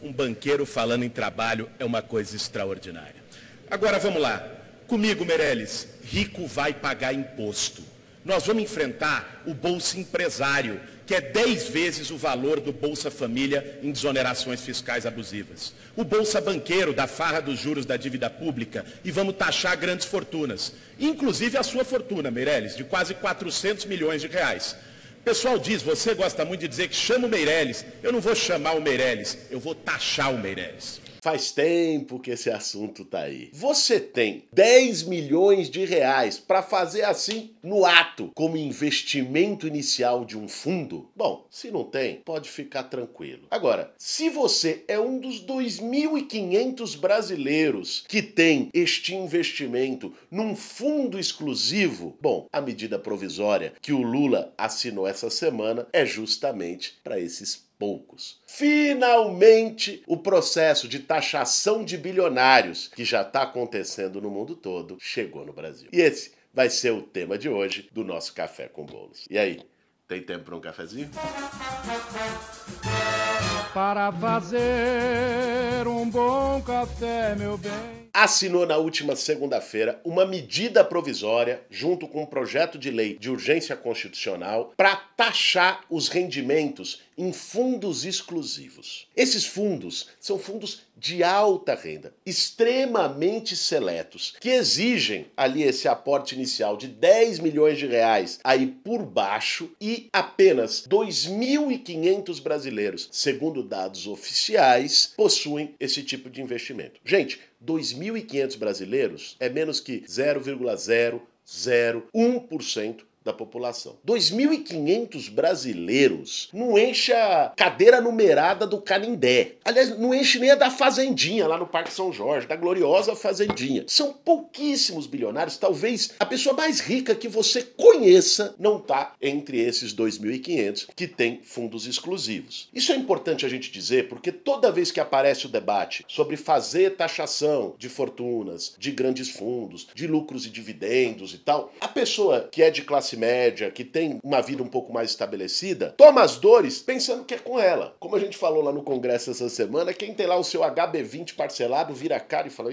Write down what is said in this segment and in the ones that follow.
Um banqueiro falando em trabalho é uma coisa extraordinária. Agora vamos lá. Comigo, Meirelles, rico vai pagar imposto. Nós vamos enfrentar o Bolsa Empresário, que é 10 vezes o valor do Bolsa Família em desonerações fiscais abusivas. O Bolsa Banqueiro, da farra dos juros da dívida pública, e vamos taxar grandes fortunas. Inclusive a sua fortuna, Meirelles, de quase 400 milhões de reais. Pessoal diz, você gosta muito de dizer que chama o Meirelles. Eu não vou chamar o Meirelles, eu vou taxar o Meirelles. Faz tempo que esse assunto tá aí. Você tem 10 milhões de reais para fazer assim no ato, como investimento inicial de um fundo? Bom, se não tem, pode ficar tranquilo. Agora, se você é um dos 2.500 brasileiros que tem este investimento num fundo exclusivo, bom, a medida provisória que o Lula assinou essa semana é justamente para esses poucos. Finalmente, o processo de taxação de bilionários, que já está acontecendo no mundo todo, chegou no Brasil. E esse vai ser o tema de hoje do nosso Café com Bolos. E aí, tem tempo para um cafezinho? Para fazer um bom café, meu bem assinou na última segunda-feira uma medida provisória, junto com um projeto de lei de urgência constitucional, para taxar os rendimentos em fundos exclusivos. Esses fundos são fundos de alta renda, extremamente seletos, que exigem ali esse aporte inicial de 10 milhões de reais aí por baixo e apenas 2.500 brasileiros, segundo dados oficiais, possuem esse tipo de investimento. Gente, 2.500 brasileiros é menos que 0,001% da população. 2.500 brasileiros não enche a cadeira numerada do Canindé. Aliás, não enche nem a da Fazendinha lá no Parque São Jorge, da gloriosa Fazendinha. São pouquíssimos bilionários, talvez a pessoa mais rica que você conheça não está entre esses 2.500 que tem fundos exclusivos. Isso é importante a gente dizer porque toda vez que aparece o debate sobre fazer taxação de fortunas, de grandes fundos, de lucros e dividendos e tal, a pessoa que é de classe média, que tem uma vida um pouco mais estabelecida, toma as dores pensando que é com ela. Como a gente falou lá no congresso essa semana, quem tem lá o seu HB20 parcelado vira a cara e fala: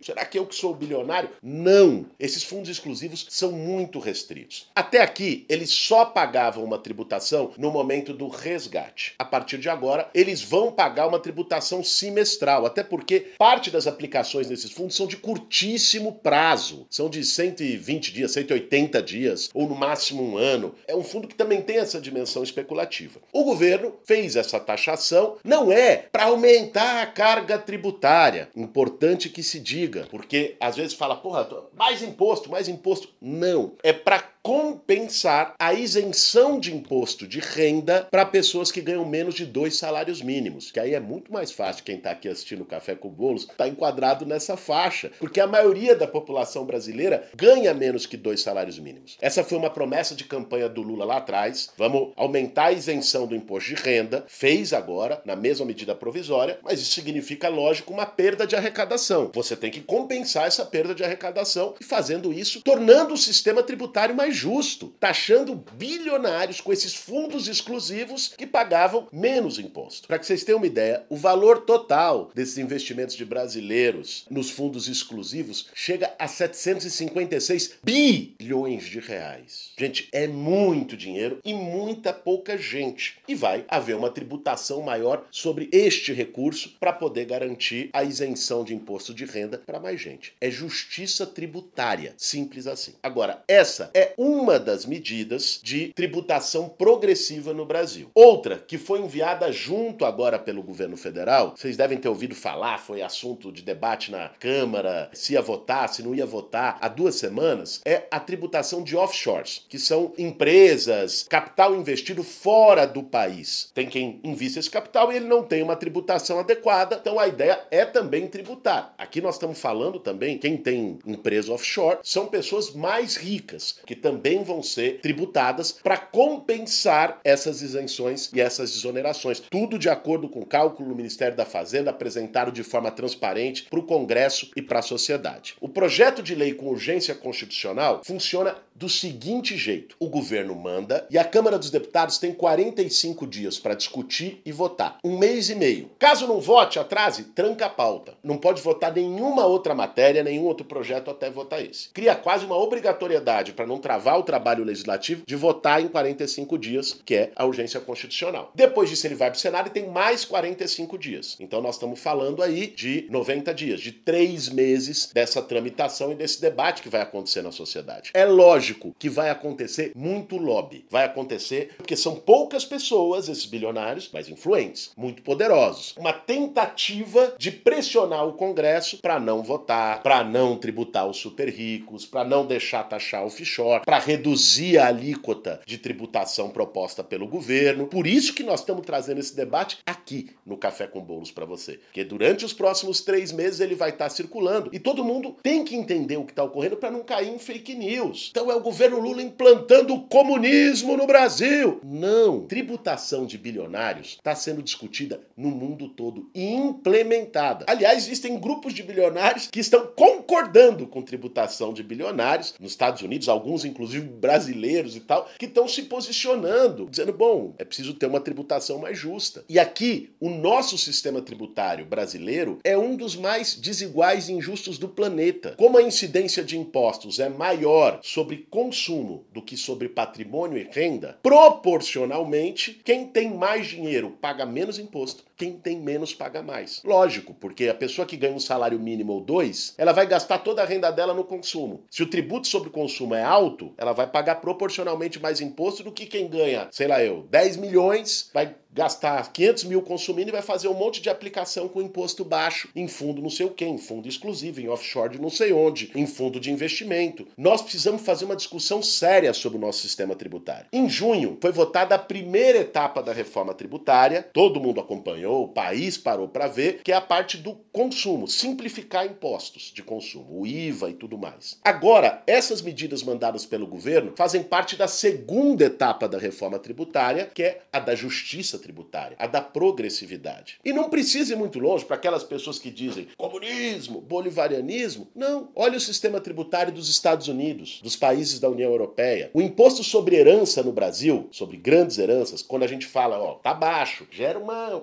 será que eu que sou bilionário? Não! Esses fundos exclusivos são muito restritos. Até aqui, eles só pagavam uma tributação no momento do resgate. A partir de agora, eles vão pagar uma tributação semestral, até porque parte das aplicações desses fundos são de curtíssimo prazo, são de 120 dias, 180 dias, ou no máximo um ano. É um fundo que também tem essa dimensão especulativa. O governo fez essa taxação, não é para aumentar a carga tributária. Importante que se diga, porque às vezes fala, porra, mais imposto, mais imposto. Não, é para compensar a isenção de imposto de renda para pessoas que ganham menos de dois salários mínimos. Que aí é muito mais fácil quem está aqui assistindo o Café com Bolos está enquadrado nessa faixa, porque a maioria da população brasileira ganha menos que dois salários mínimos. Essa foi uma promessa de campanha do Lula lá atrás. Vamos aumentar a isenção do imposto de renda. Fez agora, na mesma medida provisória, mas isso significa, lógico, uma perda de arrecadação. Você tem que compensar essa perda de arrecadação e fazendo isso, tornando o sistema tributário mais justo, taxando bilionários com esses fundos exclusivos que pagavam menos imposto. Para que vocês tenham uma ideia, o valor total desses investimentos de brasileiros nos fundos exclusivos chega a 756 bilhões de reais. Gente, é muito dinheiro e muita pouca gente. E vai haver uma tributação maior sobre este recurso para poder garantir a isenção de imposto de renda para mais gente. É justiça tributária, simples assim. Agora, essa é uma das medidas de tributação progressiva no Brasil. Outra, que foi enviada junto agora pelo governo federal, vocês devem ter ouvido falar, foi assunto de debate na Câmara, se ia votar, se não ia votar, há duas semanas, é a tributação de offshores, que são empresas, capital investido fora do país. Tem quem invista esse capital e ele não tem uma tributação adequada, então a ideia é também tributar. Aqui nós estamos falando também, quem tem empresa offshore, são pessoas mais ricas, que também vão ser tributadas para compensar essas isenções e essas exonerações. Tudo de acordo com o cálculo do Ministério da Fazenda apresentado de forma transparente para o Congresso e para a sociedade. O projeto de lei com urgência constitucional funciona do seguinte jeito: o governo manda e a Câmara dos Deputados tem 45 dias para discutir e votar. Um mês e meio. Caso não vote, atrase, tranca a pauta. Não pode votar nenhuma outra matéria, nenhum outro projeto até votar esse. Cria quase uma obrigatoriedade para não travar o trabalho legislativo de votar em 45 dias, que é a urgência constitucional. Depois disso, ele vai para o Senado e tem mais 45 dias. Então nós estamos falando aí de 90 dias, de três meses dessa tramitação e desse debate que vai acontecer na sociedade. É lógico que vai acontecer muito lobby. Vai acontecer porque são poucas pessoas, esses bilionários, mas influentes, muito poderosos. Uma tentativa de pressionar o Congresso para não votar, para não tributar os super ricos, para não deixar taxar offshore, para reduzir a alíquota de tributação proposta pelo governo. Por isso que nós estamos trazendo esse debate aqui no Café com Bolos para você. Porque durante os próximos três meses ele vai estar tá circulando e todo mundo tem que entender o que está ocorrendo para não cair em fake news. Então é o governo Lula implantando o comunismo no Brasil. Não. Tributação de bilionários está sendo discutida no mundo todo e implementada. Aliás, existem grupos de bilionários que estão concordando com tributação de bilionários nos Estados Unidos, alguns inclusive brasileiros e tal, que estão se posicionando, dizendo: bom, é preciso ter uma tributação mais justa. E aqui, o nosso sistema tributário brasileiro é um dos mais desiguais e injustos do planeta. Como a incidência de impostos é maior sobre consumo do que sobre patrimônio e renda, proporcionalmente, quem tem mais dinheiro paga menos imposto, quem tem menos paga mais. Lógico, porque a pessoa que ganha um salário mínimo ou dois, ela vai gastar toda a renda dela no consumo. Se o tributo sobre o consumo é alto, ela vai pagar proporcionalmente mais imposto do que quem ganha, sei lá eu, 10 milhões, vai gastar 500 mil consumindo e vai fazer um monte de aplicação com imposto baixo em fundo não sei o que, em fundo exclusivo, em offshore de não sei onde, em fundo de investimento. Nós precisamos fazer uma discussão séria sobre o nosso sistema tributário. Em junho foi votada a primeira etapa da reforma tributária, todo mundo acompanhou, o país parou para ver, que é a parte do consumo, simplificar impostos de consumo, o IVA e tudo mais. Agora, essas medidas mandadas pelo governo fazem parte da segunda etapa da reforma tributária, que é a da justiça tributária, a da progressividade. E não precisa ir muito longe para aquelas pessoas que dizem comunismo, bolivarianismo. Não. Olha o sistema tributário dos Estados Unidos, dos países da União Europeia. O imposto sobre herança no Brasil, sobre grandes heranças, quando a gente fala, ó, tá baixo, gera uma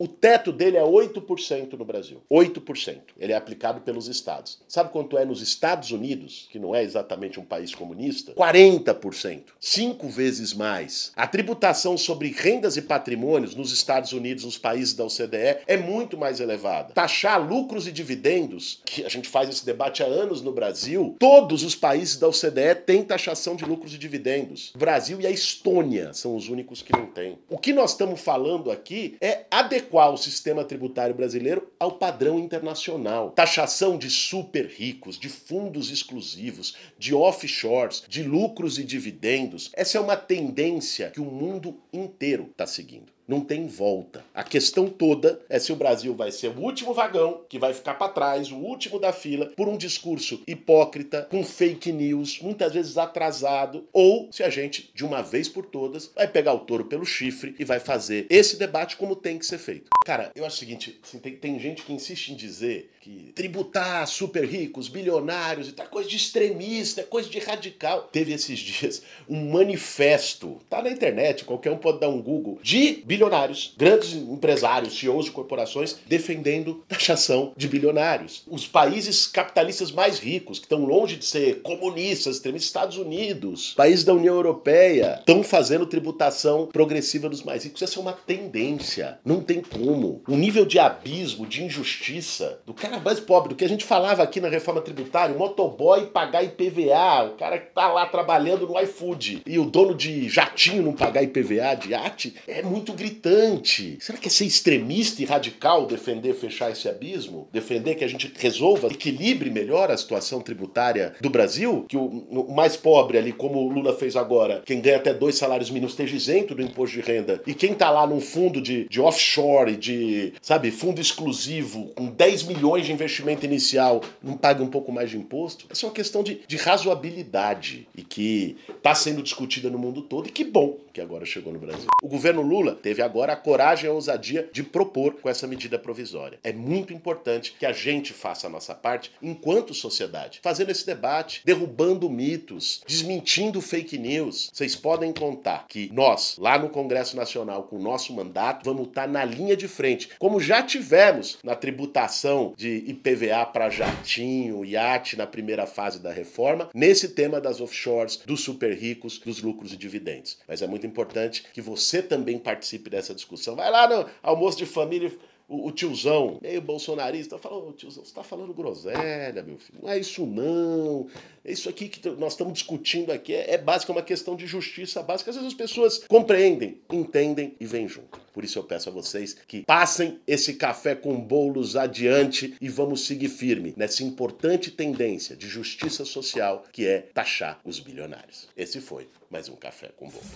o teto dele é 8% no Brasil. 8%. Ele é aplicado pelos estados. Sabe quanto é nos Estados Unidos, que não é exatamente um país comunista? 40%. Cinco vezes mais. A tributação sobre rendas e patrimônios nos Estados Unidos, nos países da OCDE, é muito mais elevada. Taxar lucros e dividendos, que a gente faz esse debate há anos no Brasil, todos os países da OCDE têm taxação de lucros e dividendos. O Brasil e a Estônia são os únicos que não têm. O que nós estamos falando aqui é é adequar o sistema tributário brasileiro ao padrão internacional. Taxação de super ricos, de fundos exclusivos, de offshores, de lucros e dividendos. Essa é uma tendência que o mundo inteiro está seguindo não tem volta. A questão toda é se o Brasil vai ser o último vagão que vai ficar para trás, o último da fila, por um discurso hipócrita, com fake news, muitas vezes atrasado, ou se a gente, de uma vez por todas, vai pegar o touro pelo chifre e vai fazer esse debate como tem que ser feito. Cara, eu acho o seguinte: assim, tem, tem gente que insiste em dizer que tributar super ricos, bilionários e tal, coisa de extremista, coisa de radical. Teve esses dias um manifesto, tá na internet, qualquer um pode dar um Google, de bilionários, grandes empresários, CEOs de corporações, defendendo taxação de bilionários. Os países capitalistas mais ricos, que estão longe de ser comunistas, extremistas, Estados Unidos, países da União Europeia, estão fazendo tributação progressiva dos mais ricos. Essa é uma tendência. Não tem como. O nível de abismo, de injustiça do cara mais pobre, do que a gente falava aqui na reforma tributária, o motoboy pagar IPVA, o cara que tá lá trabalhando no iFood e o dono de jatinho não pagar IPVA de arte, é muito gritante. Será que é ser extremista e radical defender fechar esse abismo? Defender que a gente resolva, equilibre melhor a situação tributária do Brasil? Que o, o mais pobre ali, como o Lula fez agora, quem ganha até dois salários mínimos esteja isento do imposto de renda. E quem tá lá num fundo de, de offshore, de, sabe, fundo exclusivo, com 10 milhões de investimento inicial, não paga um pouco mais de imposto? Essa é uma questão de, de razoabilidade e que está sendo discutida no mundo todo. E que bom que agora chegou no Brasil. O governo Lula teve agora a coragem e a ousadia de propor com essa medida provisória. É muito importante que a gente faça a nossa parte enquanto sociedade, fazendo esse debate, derrubando mitos, desmentindo fake news. Vocês podem contar que nós, lá no Congresso Nacional, com o nosso mandato, vamos estar na linha de frente, como já tivemos na tributação de IPVA para jatinho, iate na primeira fase da reforma, nesse tema das offshores, dos super ricos, dos lucros e dividendos. Mas é muito importante que você também participe dessa discussão. Vai lá no almoço de família o, o tiozão, meio bolsonarista, fala, ô tiozão, você tá falando groselha, meu filho. Não é isso não. É isso aqui que nós estamos discutindo aqui é, é básico, é uma questão de justiça básica. Às vezes as pessoas compreendem, entendem e vêm junto. Por isso eu peço a vocês que passem esse café com bolos adiante e vamos seguir firme nessa importante tendência de justiça social que é taxar os bilionários. Esse foi mais um café com bolos.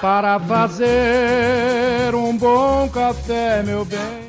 Para fazer um bom café, meu bem.